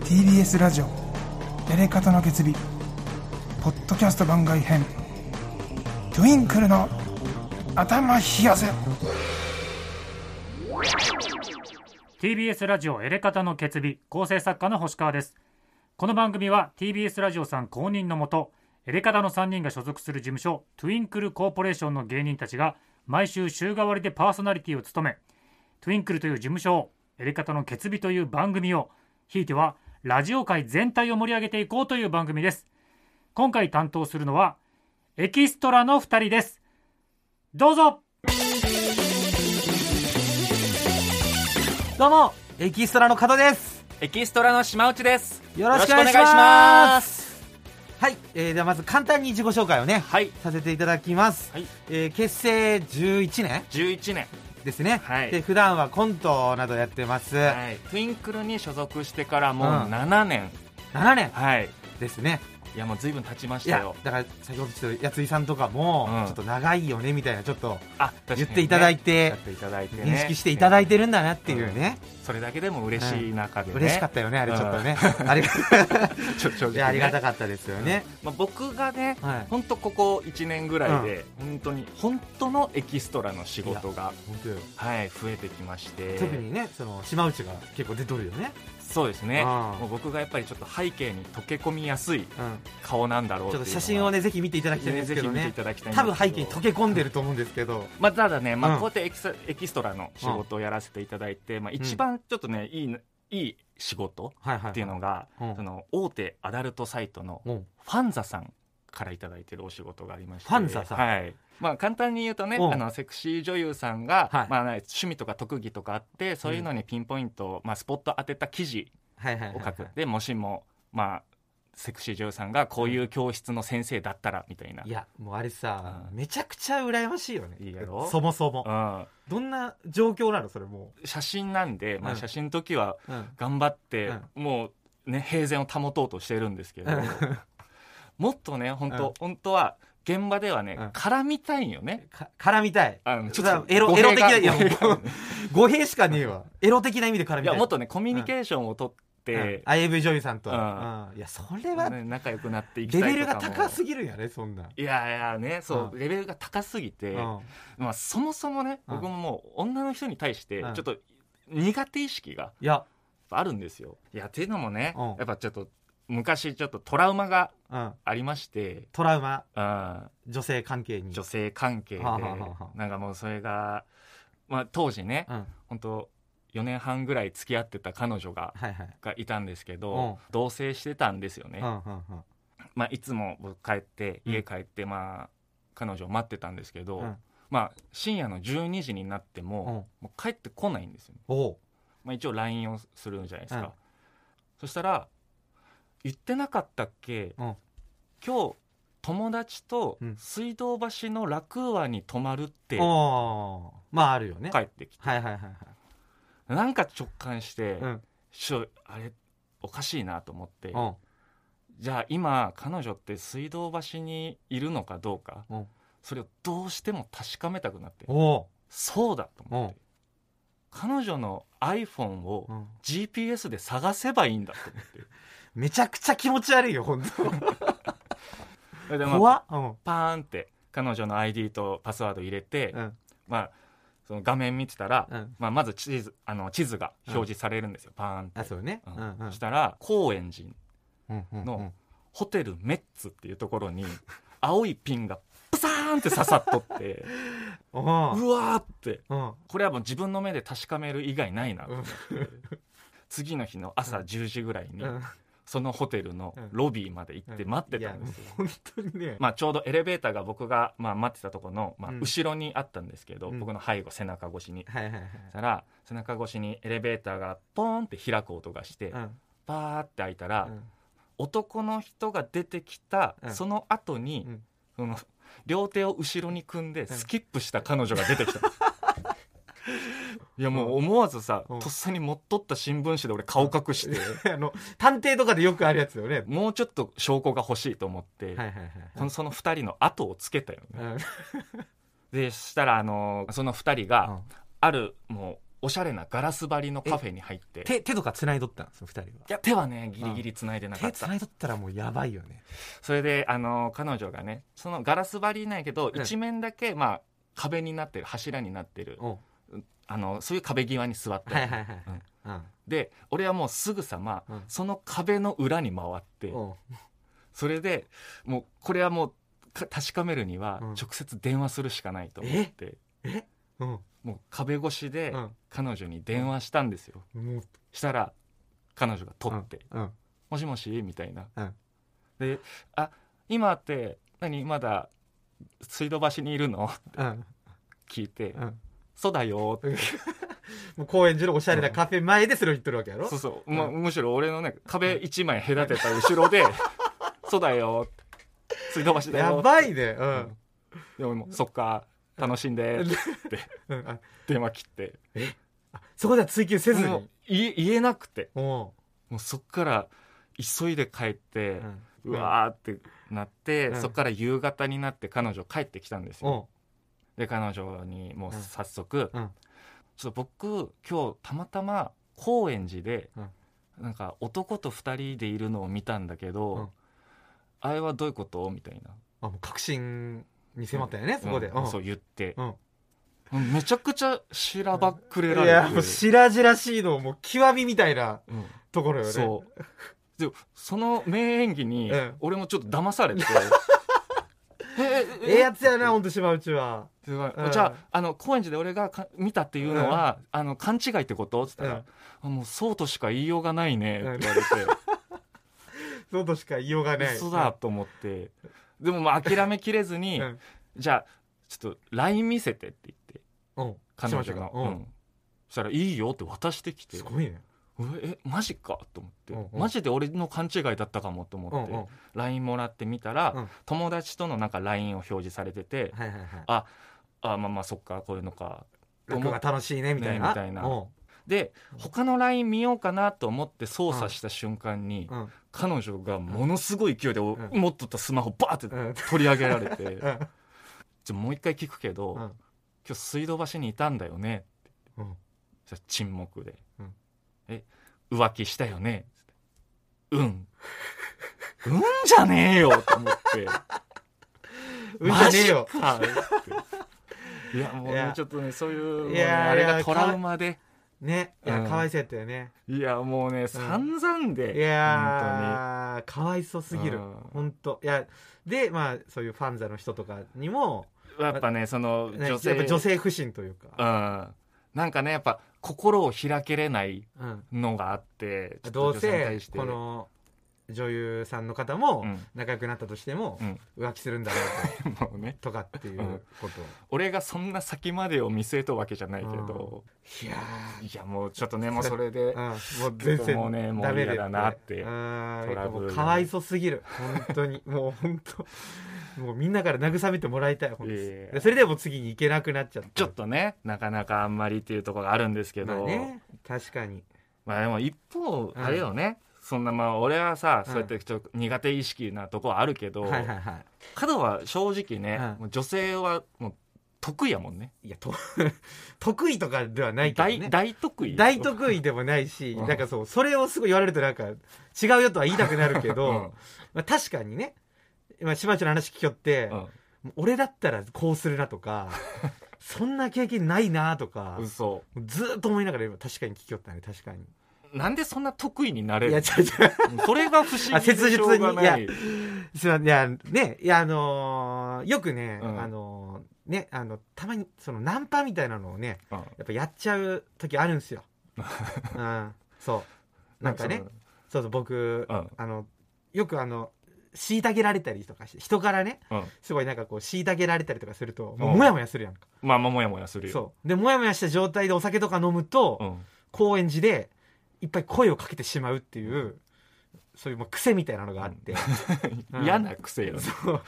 TBS ラジオやり方の決意。ポッドキャスト番外編。トゥインクルの頭冷やせ。TBS ラジオエレカタの決意。構成作家の星川です。この番組は TBS ラジオさん公認のもとエレカタの3人が所属する事務所トゥインクルコーポレーションの芸人たちが毎週週替わりでパーソナリティを務めトゥインクルという事務所をエレカタの決意という番組をひいてはラジオ界全体を盛り上げていこうという番組です今回担当するのはエキストラの2人ですどうぞどうもエキストラの加藤ですエキストラの島内です。よろしくお願いしますはい、えー、ではまず簡単に自己紹介をねはい。させていただきます、はい。えー、結成11年11年。ですね、はいで普段はコントなどやってます、はい。トゥインクルに所属してからもううん7年。7年？はい。ですねいやもう随分経ちましたよ。だから先ほどちょっとやついさんとかも、うんちょっと長いよねみたいなちょっとあ、言っていただいてやっていただいてね。認識していただいてるんだなっていうね、それだけでも嬉しい中でね。嬉しかったよねあれちょっとね、ありが ありがたかったですよね、まあ僕がね、はい。本当ここ1年ぐらいで、本当に本当のエキストラの仕事がはい増えてきまして。特にねその島内が結構出とるよね、そうですね。もう僕がやっぱりちょっと背景に溶け込みやすいうん、顔なんだろうちょっと写真をねぜひ見ていただきたいんですけどぜひ見ていねただきたい多ど分背景に溶け込んでると思うんですけど。まあ、ただね、まあ、うんこうやってエキスエキストラの仕事をやらせていただいて、まあ、一番ちょっとね、いいいい仕事っていうのが、うん。その大手アダルトサイトのうん。ファンザさんからいただいてるお仕事がありまして。ファンザさん。はい。まあ、簡単に言うとねうん。あのセクシー女優さんが、はい。まあね、趣味とか特技とかあってそういうのにピンポイント、まあ、スポット当てた記事を書く、でもしも、まあ、セクシー女優さんがこういう教室の先生だったらみたいな、いやもうあれさ、うん。めちゃくちゃ羨ましいよね。いいやろ？そもそも、うん、どんな状況なのそれも写真なんで、まあ、うん写真の時はう、うん、頑張って、もうね平然を保とうとしてるんですけど もっとね本当、うん。本当は現場ではね、うん。絡みたいんよね。か絡みたい。あのちょっとエロエロ的ないやもう 語弊しかねえわ。エロ的な意味で絡みたい。いやもっとねコミュニケーションをとって、うん AV 女優さんと、うん。うん。いやそれはね仲良くなっていきレベたいとかも。ルが高すぎるんやねそんな。ん、いやいやねそう、うん。レベルが高すぎて、うん。まあ、そもそもねうん。僕ももう女の人に対してうん。ちょっと苦手意識がいや。あるんですよ。いやっていうのもね、うん。やっぱちょっと昔ちょっとトラウマがうん。ありまして、トラウマ？うん、女性関係に。女性関係ではあはあはあ。なんかもうそれが、まあ、当時ねうん。本当4年半ぐらい付き合ってた彼女がはいはい。がいたんですけど、うん。同棲してたんですよね、うんうんうん。まあ、いつも僕帰ってうん。家帰って、まあ、彼女を待ってたんですけど、うん。まあ、深夜の12時になっても,、うん。もう帰ってこないんですよ、おう。まあ、一応 LINE をするじゃないですか、うん。そしたら「言ってなかったっけ、うん。今日友達とうん。水道橋のラクーアに泊まるってまああるよね。帰ってきて、はいはいはいはいなんか直感して、うん。ちょあれおかしいなと思って、うん。じゃあ今彼女って水道橋にいるのかどうか、うん。それをどうしても確かめたくなっておそうだと思って、う。ん彼女の iPhone を GPS で探せばいいんだと思って。めちゃくちゃ気持ち悪いよ本それ で当まあ怖っ。うん。パーンって彼女の ID とパスワード入れて、うん。まあその画面見てたら、うん。まあ、まず地図あの地図が表示されるんですよ、パーンって。あそうね。うん。うんしたら高円寺うんうんのうん。ホテルメッツっていうところに 青いピンがプサーンって刺さっとって おうわーって。うん。これはもう自分の目で確かめる以外ないなと思って。次の日の朝10時ぐらいに、うんそのホテルのロビーまで行って待ってたんですよ、いやもう本当にね。まあ、ちょうどエレベーターが僕が、まあ、待ってたところの、まあうん、後ろにあったんですけど、うん。僕の背後背中越しに。はいはいはい。そしたら背中越しにエレベーターがポーンって開く音がして、うん。パーって開いたら、うん。男の人が出てきた、うん。その後に、うん。その両手を後ろに組んでスキップした彼女が出てきた、いやもう思わずさ、うん。とっさに持っとった新聞紙で俺顔隠して、あの探偵とかでよくあるやつよね。もうちょっと証拠が欲しいと思って、はいはいはいそのその2人の後をつけたよね、うん。でそしたらあのその2人があるもうおしゃれなガラス張りのカフェに入って。い手手とか繋いどったんですよ二人は。や手はねギリギリ繋いでなか手った、繋いどったらもうやばいよね。それであの彼女がねそのガラス張りなんやけど、うん。一面だけまあ壁になってる柱になってるおあのそういう壁際に座って、はいはいはい。うん。うん。で俺はもうすぐさま、うん。その壁の裏に回って、おそれでもうこれはもうか確かめるにはうん。直接電話するしかないと思って、うん。もう壁越しでうん。彼女に電話したんですよ、もうしたら彼女が取ってうん「もしもし?」みたいな、うん。で「あ今って何？まだ水道橋にいるの?」うん。聞いてうん「そうだよ」っ てもう高円寺のおしゃれなカフェ前でそれを言ってるわけやろ？そうそう、まむしろ俺のね壁一枚隔てた後ろで「そうだよ」って「水道橋だよ」やばいね。うん。でももうそっか楽しんでって。うん。あ。電話切って。そこでは追求せずもうに言え言えなくて。おもうそっから急いで帰って、ううわーってなって、うん。そっから夕方になって彼女帰ってきたんですよ、おで彼女にもう早速、うん。ちょっと僕今日たまたま高円寺で、うん。なんか男と二人でいるのを見たんだけど、うん。あれはどういうこと？みたいな。あもう確信に迫ったよねそこで。そう言って、うん。めちゃくちゃしらばっくれらいれて、やもう白々しいのもう極みみたいなうん。ところよね。そう。でその名演技にうん。俺もちょっと騙されてええやつやなほんと島内はすごいうんじゃああの高円寺で俺がか見たっていうのは、あの勘違いってことっつったら、あもうそうとしか言いようがないねって言われて、そうとしか言いようがない嘘だと思ってでもまあ諦めきれずに、うんじゃあちょっと LINE 見せてって言ってうん彼女島内が、うんそしたら「いいよ」って渡してきてすごいねええマジか？と思って、うんうん。マジで俺の勘違いだったかもと思って、うんうん。LINE もらってみたら、うん。友達とのなんか LINE を表示されてて、はいはいはい。ああまあまあそっかこういうのか。楽が楽しいねみたいな。ねみたいな。うん。で他の LINE 見ようかなと思って操作した瞬間に、うん。彼女がものすごい勢いでおうん。持っとったスマホバーってうん。取り上げられて、うん。じゃあもう一回聞くけど、うん。今日水道橋にいたんだよねうん。そしたら沈黙で、うんえ浮気したよね？うん。うんじゃねえよ！と思って。うんじゃねえよ。いやもうねちょっとねそういうあれがトラウマで。ね。いやうん。かわいそうやったよね。いやもうね散々で、いやーかわいそすぎる。うん。本当。いやでまあそういうファンザの人とかにもやっぱねそのね女性やっぱ女性不信というか。うん。なんかねやっぱ心を開けれないうん。のがあってちょっとどうせ対して。この女優さんの方もうん。仲良くなったとしてもうん。浮気するんだろう もうね。ととかっていうことを。俺がそんな先までを見据えとるわけじゃないけど、いやいやもうちょっとねもうそれでもう全然もうねもう嫌だなってうん。トラブルかわいそすぎる。本当に。もう本当もうみんなから慰めてもらいたい本当にいやいやいや。でそれでも次に行けなくなっちゃった。ちょっとねなかなかあんまりっていうところがあるんですけど、まあね確かに。まあでも一方ん。あれよね、そんなまあ俺はさ、うんそうやってちょっと苦手意識なとこはあるけど、はいはいはい。角は正直ね、うん。もう女性はもう得意やもんね。いやと 得意とかではないけど大ね大得意？大得意でもないし、うん。なんかそうそれをすごい言われるとなんか違うよとは言いたくなるけど、うん。まあ、確かにね今島ちゃんの話聞きよって、うん。俺だったらこうするなとか そんな経験ないなとか嘘。ずーっと思いながら今確かに聞きよったね確かに。なんでそんな得意になれるいや違う違うそれが不思議あ切実にでしょうがない。すまん。いやねいやあのーよくね、うん。あのーねあのたまにそのナンパみたいなのをねうん。やっぱやっちゃう時あるんですよ、うん、そう。なんかねそうそう僕、うん。あのよくあの虐げられたりとかして人からねうん。すごいなんかこう虐げられたりとかするともううん。もやもやするやんか、まあまあもやもやするよ。そう。でもやもやした状態でお酒とか飲むと、うん。高円寺でいっぱい声をかけてしまうっていうそういうもう癖みたいなのがあって、う ん嫌な癖よね。そう。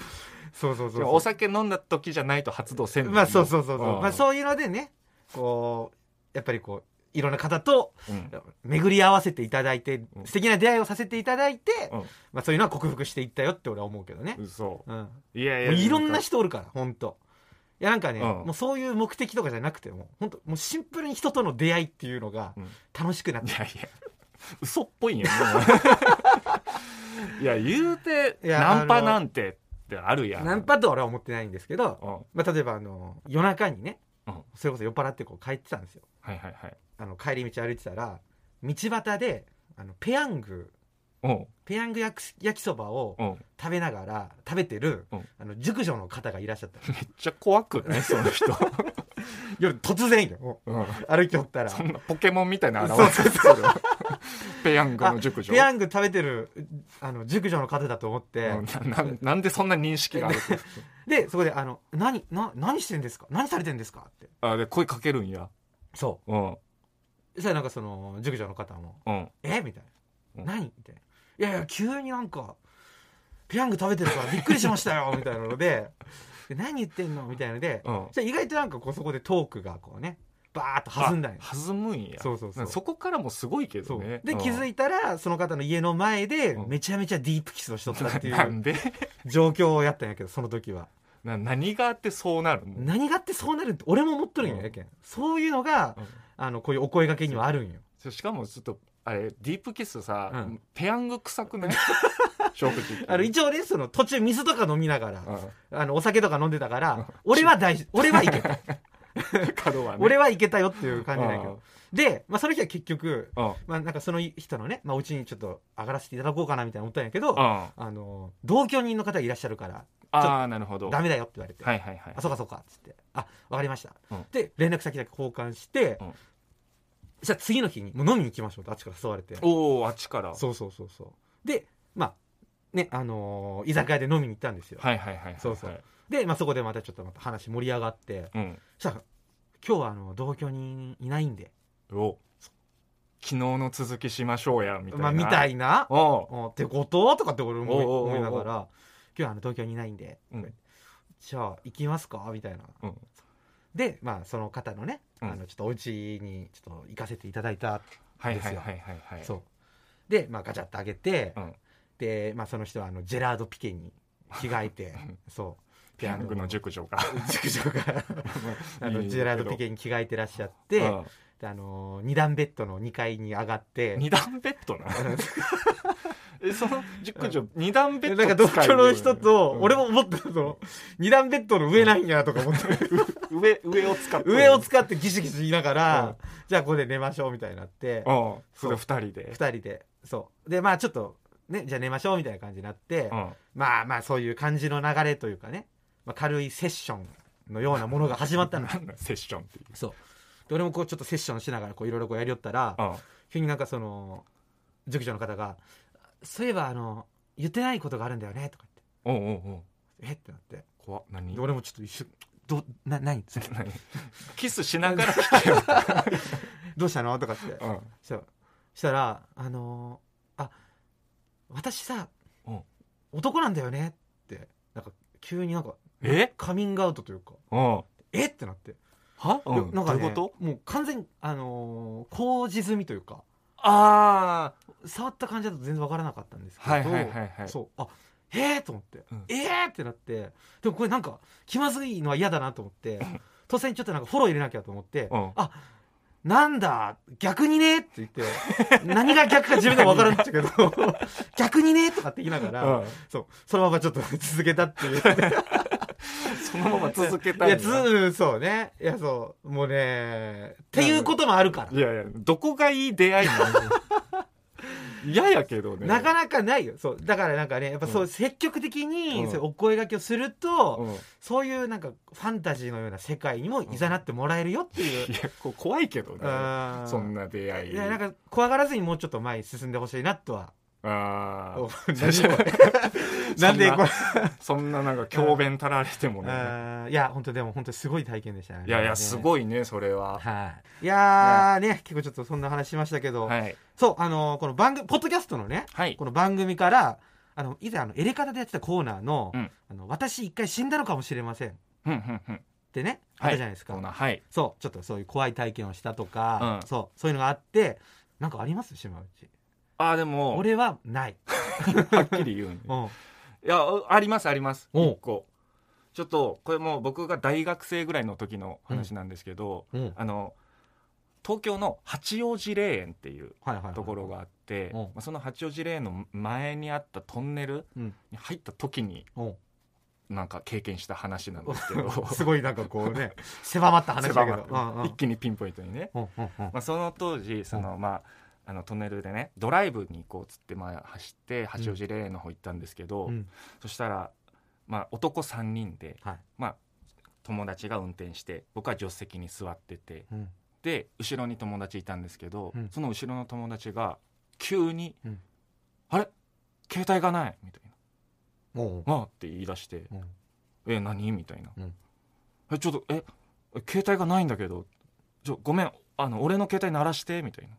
そうそうそうお酒飲んだ時じゃないと発動せんのまあそうそうそうそう、ん。まあ、そういうのでねこうやっぱりこういろんな方とうん。巡り合わせていただいて、うん。素敵な出会いをさせていただいて、うん。まあ、そういうのは克服していったよって俺は思うけどね、嘘。うん、もいや。いうやいろんな人人おるから本当いやなんかね、うん。もうそういう目的とかじゃなくても本当もうシンプルに人との出会いっていうのがうん。楽しくなって。いやいや。嘘っぽいんや いや言うてナンパなんてってあるやん。ナンパとは俺は思ってないんですけど、うん。まあ、例えばあの夜中にね、うん。それこそ酔っ払ってこう帰ってたんですよ。はいはいはいあの帰り道歩いてたら道端であのペヤングうん。ペヤング焼きそばをうん。食べながら食べてる、うん。あの熟女の方がいらっしゃった。めっちゃ怖くない？その人、夜突然よ。もうん、う歩きおったら。そんなポケモンみたいな現れてる。ペヤングあの熟女。ペヤング食べてるあの熟女の方だと思って、うん。なななんでそんな認識がある でそこであの「何な何してんですか？何されてんですか?」って。あで声かけるんや。そう。ん。うそしたらなんかその熟女の方もうん「え？みたいな。うん「何?」みたいな「いやいや急になんかペヤング食べてるからびっくりしましたよ」みたいなのでで何言ってんの？みたいなので、うん。じゃあ意外となんかこうそこでトークがこうねバーッと弾んだんよ。あ弾むんや。そうそうそう。そこからもすごいけそう。どねで気づいたらその方の家の前でうん。めちゃめちゃディープキスをしとったってい なうんで？状況をやったんやけどその時は。な何があってそうなるの？何があってそうなるって俺も思っとるんやうん。やけん。そういうのがうんあのこういうお声掛けにはあるんよ。しかもちょっとあれディープキスさ、うん。ペヤング臭くない？正直あの一応ねその途中水とか飲みながらうん。あのお酒とか飲んでたから俺は大事 俺はいけた ね。俺はいけたよっていう感じなんやけうん。どで、まあ、その日は結局うん。まあなんかその人のねまあお家にちょっと上がらせていただこうかなみたいな思ったんやけどあの同居人の方がいらっしゃるからあーなるほど。ダメだよって言われて。はいはいはい。あそうかそうかっつって。あわかりました、うん。で連絡先だけ交換して、うん。じゃあ次の日にもう飲みに行きましょうとあっちから誘われて。おおあっちから。そうそうそうそう。でまあねあのー居酒屋で飲みに行ったんですよ、はいはいはいはいそうそう。で、まあ、そこでまたちょっとまた話盛り上がって。うん。そしたら今日はあの同居人いないんで。お。昨日の続きしましょうやみたいな。まあみたいな。おう。おってこと？とかって俺思いながら今日はあの同居人いないんで、うん。じゃあ行きますか？みたいな。うん。でまあその方のね、うん。あのちょっとお家にちょっと行かせていただいたはいはいですよはい。で、まあ、ガチャッと開けて、うん。で、まあ、その人はあのジェラード・ピケに着替えてそう。ペヤングの。熟女が。熟女が。あのジェラード・ピケに着替えてらっしゃって、うんであの二段ベッドの2階に上がって。二段ベッドな えその熟女二段ベッドなんか同居の人と、うん俺も思ってたの。二段ベッドの上なんやとか思って。上上を使って。上を使ってギシギシ言いながら、うん。じゃあここで寝ましょうみたいになって、うんそれ二人で。二人で。そう。でまあちょっとねじゃあ寝ましょうみたいな感じになって、うん。まあまあそういう感じの流れというかね、まあ、軽いセッションのようなものが始まったの。セッションっていう。そうで俺もこうちょっとセッションしながらこういろいろこうやりよったらうん。急になんかその塾長の方が「そういえばあの言ってないことがあるんだよね」とかおうおうおう。言って「え？っ?」てなって。怖っ。何？で俺もちょっと一瞬「どな何？そ れ何？キスしながら聞けよ。どうしたの?」とかって。うん。そう。したら「あのーあ私さうん。男なんだよね」って。なんか急になんかえ？カミングアウトというか。うん「え？っ?」てなって。は？うん。なんかねどういうこと？もう完全にあのー工事済みというかあ触った感じだと全然わからなかったんですけど、はいはいはいはい。そう。あえー、と思って、うん。えーってなって。でもこれなんか気まずいのは嫌だなと思って 突然ちょっとなんかフォロー入れなきゃと思って、うん。あなんだ逆にねって言って何が逆か自分でも分からんっちゃけど 逆にねとかって言いながら、うん。そう。そのままちょっと続けたっていうそのまま続けたいいやつそうね。いやそうもうねっていうこともあるから。いやいやどこがいい出会いなの 嫌やけどね。なかなかないよ。そうだからなんかねやっぱそう、うん。積極的に、うん。そういうお声掛けをすると、うん。そういうなんかファンタジーのような世界にもいざなってもらえるよっていう、いやこう怖いけどね。うん。そんな出会い。いやなんか怖がらずにもうちょっと前に進んでほしいなとはあ なんでこれ。そんななんか教鞭たられてもね。いや本当でも本当にすごい体験でしたねいやいやすいごいねそれは。はい。いやーね結構ちょっとそんな話しましたけど、はい。そうあのーこの番組ポッドキャストのねはい。この番組からあの以前あのエレカタでやってたコーナーの,、うん。あの私一回死んだのかもしれません。っうんうんうん。てねあったじゃないですか、はい。そうちょっとそういう怖い体験をしたとか、うん。そうそういうのがあってなんかあります？島内あーでも。俺はない、はっきり言うね。うん、いやありますあります。お一個。ちょっとこれもう僕が大学生ぐらいの時の話なんですけど、うん。あの東京の八王子霊園っていうところがあって、その八王子霊園の前にあったトンネルうん。に入った時にうん。なんか経験した話なんですけど。すごいなんかこうね 狭まった話だけど。狭まって一気にピンポイントにね、うんうんうん。まあ、その当時その、まああのトンネルでねドライブに行こうっつって、まあ、走って八王子霊園の方行ったんですけど、うん。そしたら、まあ、男3人で、はい。まあ、友達が運転して僕は助手席に座っててうん。で後ろに友達いたんですけど、うん。その後ろの友達が急に「うん。あれ？携帯がない」みたいな「ああ」って言い出してうん「え何?」みたいな。うん「えちょっとえ携帯がないんだけどちょごめんあの俺の携帯鳴らして」みたいな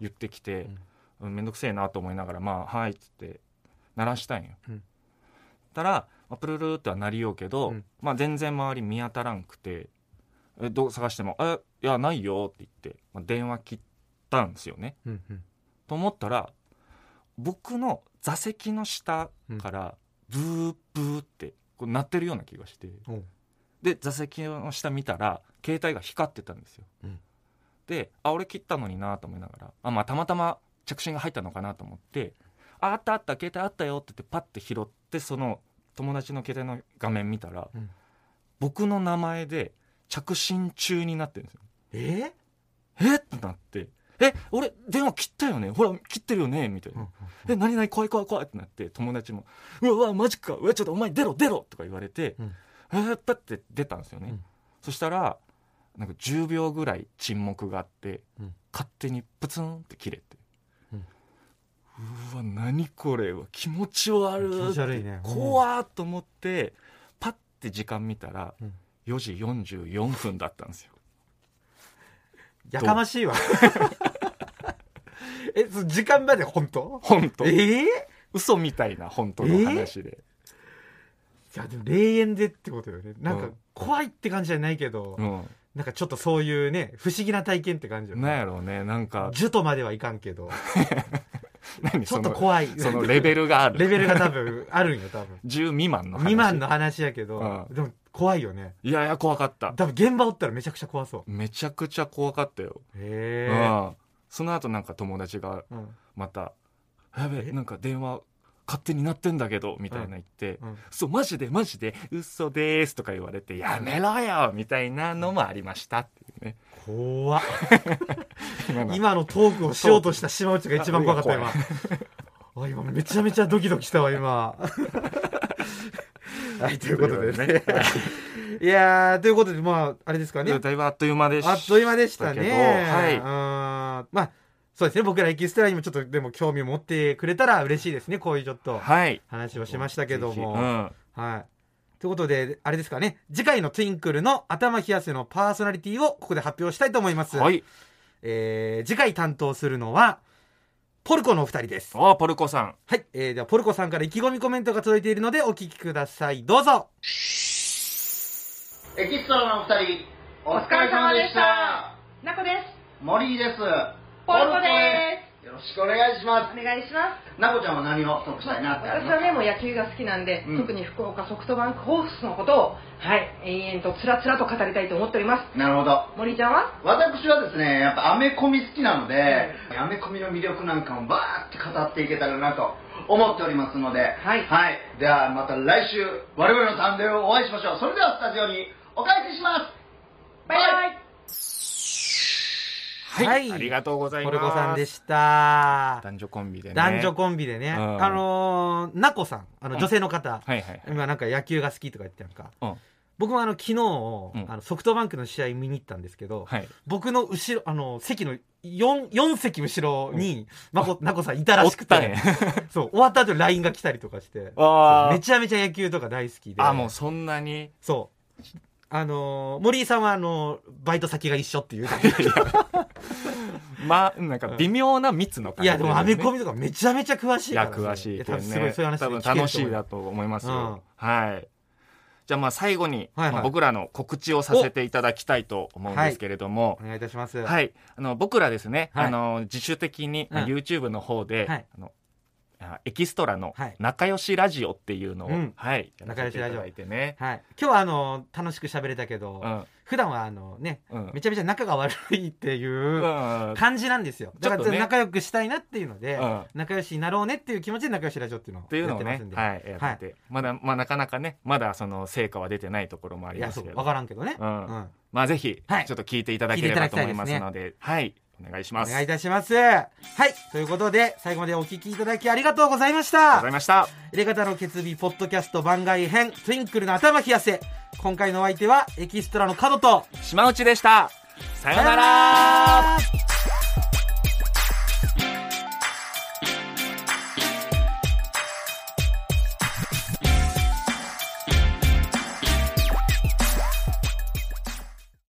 言ってきて、うん、めんどくせえなと思いながら「まあはい」っつって鳴らしたんよ。うん。たら、まあ、プルルーっては鳴りようけど、うん。まあ、全然周り見当たらんくてえどう探しても「えいやないよ」って言って、まあ、電話切ったんですよね。うんうん。と思ったら僕の座席の下からブーブーってこう鳴ってるような気がして。で座席の下見たら携帯が光ってたんですよ。うんであ俺切ったのになと思いながらあ、まあ、たまたま着信が入ったのかなと思って「ああったあった携帯あったよ」って言ってパッて拾ってその友達の携帯の画面見たら、うん。僕の名前で着信中になってるんですよ。え？え？ってなって「え俺電話切ったよね？ほら切ってるよね」みたいな「え何何怖い怖い怖い」ってなって友達も「うわうわマジか。うわちょっとお前出ろ出ろ」とか言われて、うん。えー、パッて出たんですよね、うん。そしたらなんか10秒ぐらい沈黙があって、うん。勝手にプツンって切れて、ううんわ何これは気持ち悪い気持ち悪いね。怖っと思ってパッて時間見たら、うん。4時44分だったんですよ。やかましいわ。え時間まで本当？本当。ええ嘘みたいな本当の話で、いやでも霊園でってことよね。なんかうん。怖いって感じじゃないけど、うんなんかちょっとそういうね不思議な体験って感じよね。なんやろうね。なんか。樹とまではいかんけど。何ちょっと怖い。そのレベルがある。レベルが多分あるんよ多分。10未満の話。未満の話やけど、うん。でも怖いよね。いやいや怖かった。多分現場おったらめちゃくちゃ怖そう。めちゃくちゃ怖かったよ、へうん。その後なんか友達がえ、うん。また「やべええ？なんか電話勝手になってんだけど」みたいな言ってうん「そうマジでマジで嘘です」とか言われて「やめろよ」みたいなのもありましたっていうね。怖っ。今の。今のトークをしようとした島内が一番怖かった今ああ今めちゃめちゃドキドキしたわ今。はいということでね。い。やーということでまああれですかね。だいぶあっという間でしたあっという間でしたね。はい。うん。まあそうですね僕らエキストラにもちょっとでも興味を持ってくれたら嬉しいですねこういうちょっとはい話をしましたけどぜひも、うんはい。ということで、あれですかね、次回のトゥインクルの頭冷やせのパーソナリティをここで発表したいと思います。はいえー次回担当するのは、ポルコのお二人です。あポルコさんはい。えーでは、ポルコさんから意気込みコメントが届いているのでお聞きください。どうぞエキストラのお二人、お疲れ様でした。なこです。森井です。ポルコでよろしくお願いしま。お願いしますなこちゃんは何を得したいなって私はね、もう野球が好きなんで、うん特に福岡ソフトバンクホークスのことを、はい、延々とつらつらと語りたいと思っております。なるほど。森ちゃんは？私はですね、やっぱアメコミ好きなので、アメコミの魅力なんかもバーって語っていけたらなと思っておりますので、はいはい。ではまた来週、我々のサンデーをお会いしましょう。それではスタジオにお返しします。バイバイはい、はい。ありがとうございポます。ルコさんでした。男女コンビでね。男女コンビでね。うん。あのー、なこさん、あの、女性の方。はいはいはい。今なんか野球が好きとか言ってなんか。うん。僕もあの、昨日、ん。あのソフトバンクの試合見に行ったんですけど、はい。僕の後ろ、あの、席の4、4席後ろに、まこ、なこさんいたらしくて、おったね。そう、終わった後に LINE が来たりとかして、めちゃめちゃ野球とか大好きで。あもうそんなに？そう。あのー森井さんはあのーバイト先が一緒っていう。まあなんか微妙な密の感いや、でもアメコミミとかめちゃめちゃ詳しいいやからね。詳しいけどや多分すごいねそういう話多分楽しいだと思いますよ、はい。じゃあまあ最後に、はいはい。まあ僕らの告知をさせていただきたいと思うんですけれども。お願いいたします。はい、あの僕らですね、はい。あの自主的に、うん YouTube の方で、はい。あのあエキストラのはい。仲良しラジオっていうのを、うん。はい。仲良しラジオ。いてね、はい。今日はあのー楽しく喋れたけど、うん。普段はあのね、うん。めちゃめちゃ仲が悪いっていううん。感じなんですよ。だから仲良くしたいなっていうので、うん。仲良しになろうねっていう気持ちで仲良しラジオっていうのをやってますんで。ねはいやってて、まだまあなかなかねまだその成果は出てないところもありますけど。わからんけどね。まあぜひ、はい。ちょっと聞いていただければと思いますので。はいお願いしますお願いいたします。はい。ということで、最後までお聞きいただきありがとうございましたありがとうござい。ました入れ方の決日ポッドキャスト番外編、トゥインクルの頭冷やせ。今回のお相手は、エキストラの角と、島内でしたさようなら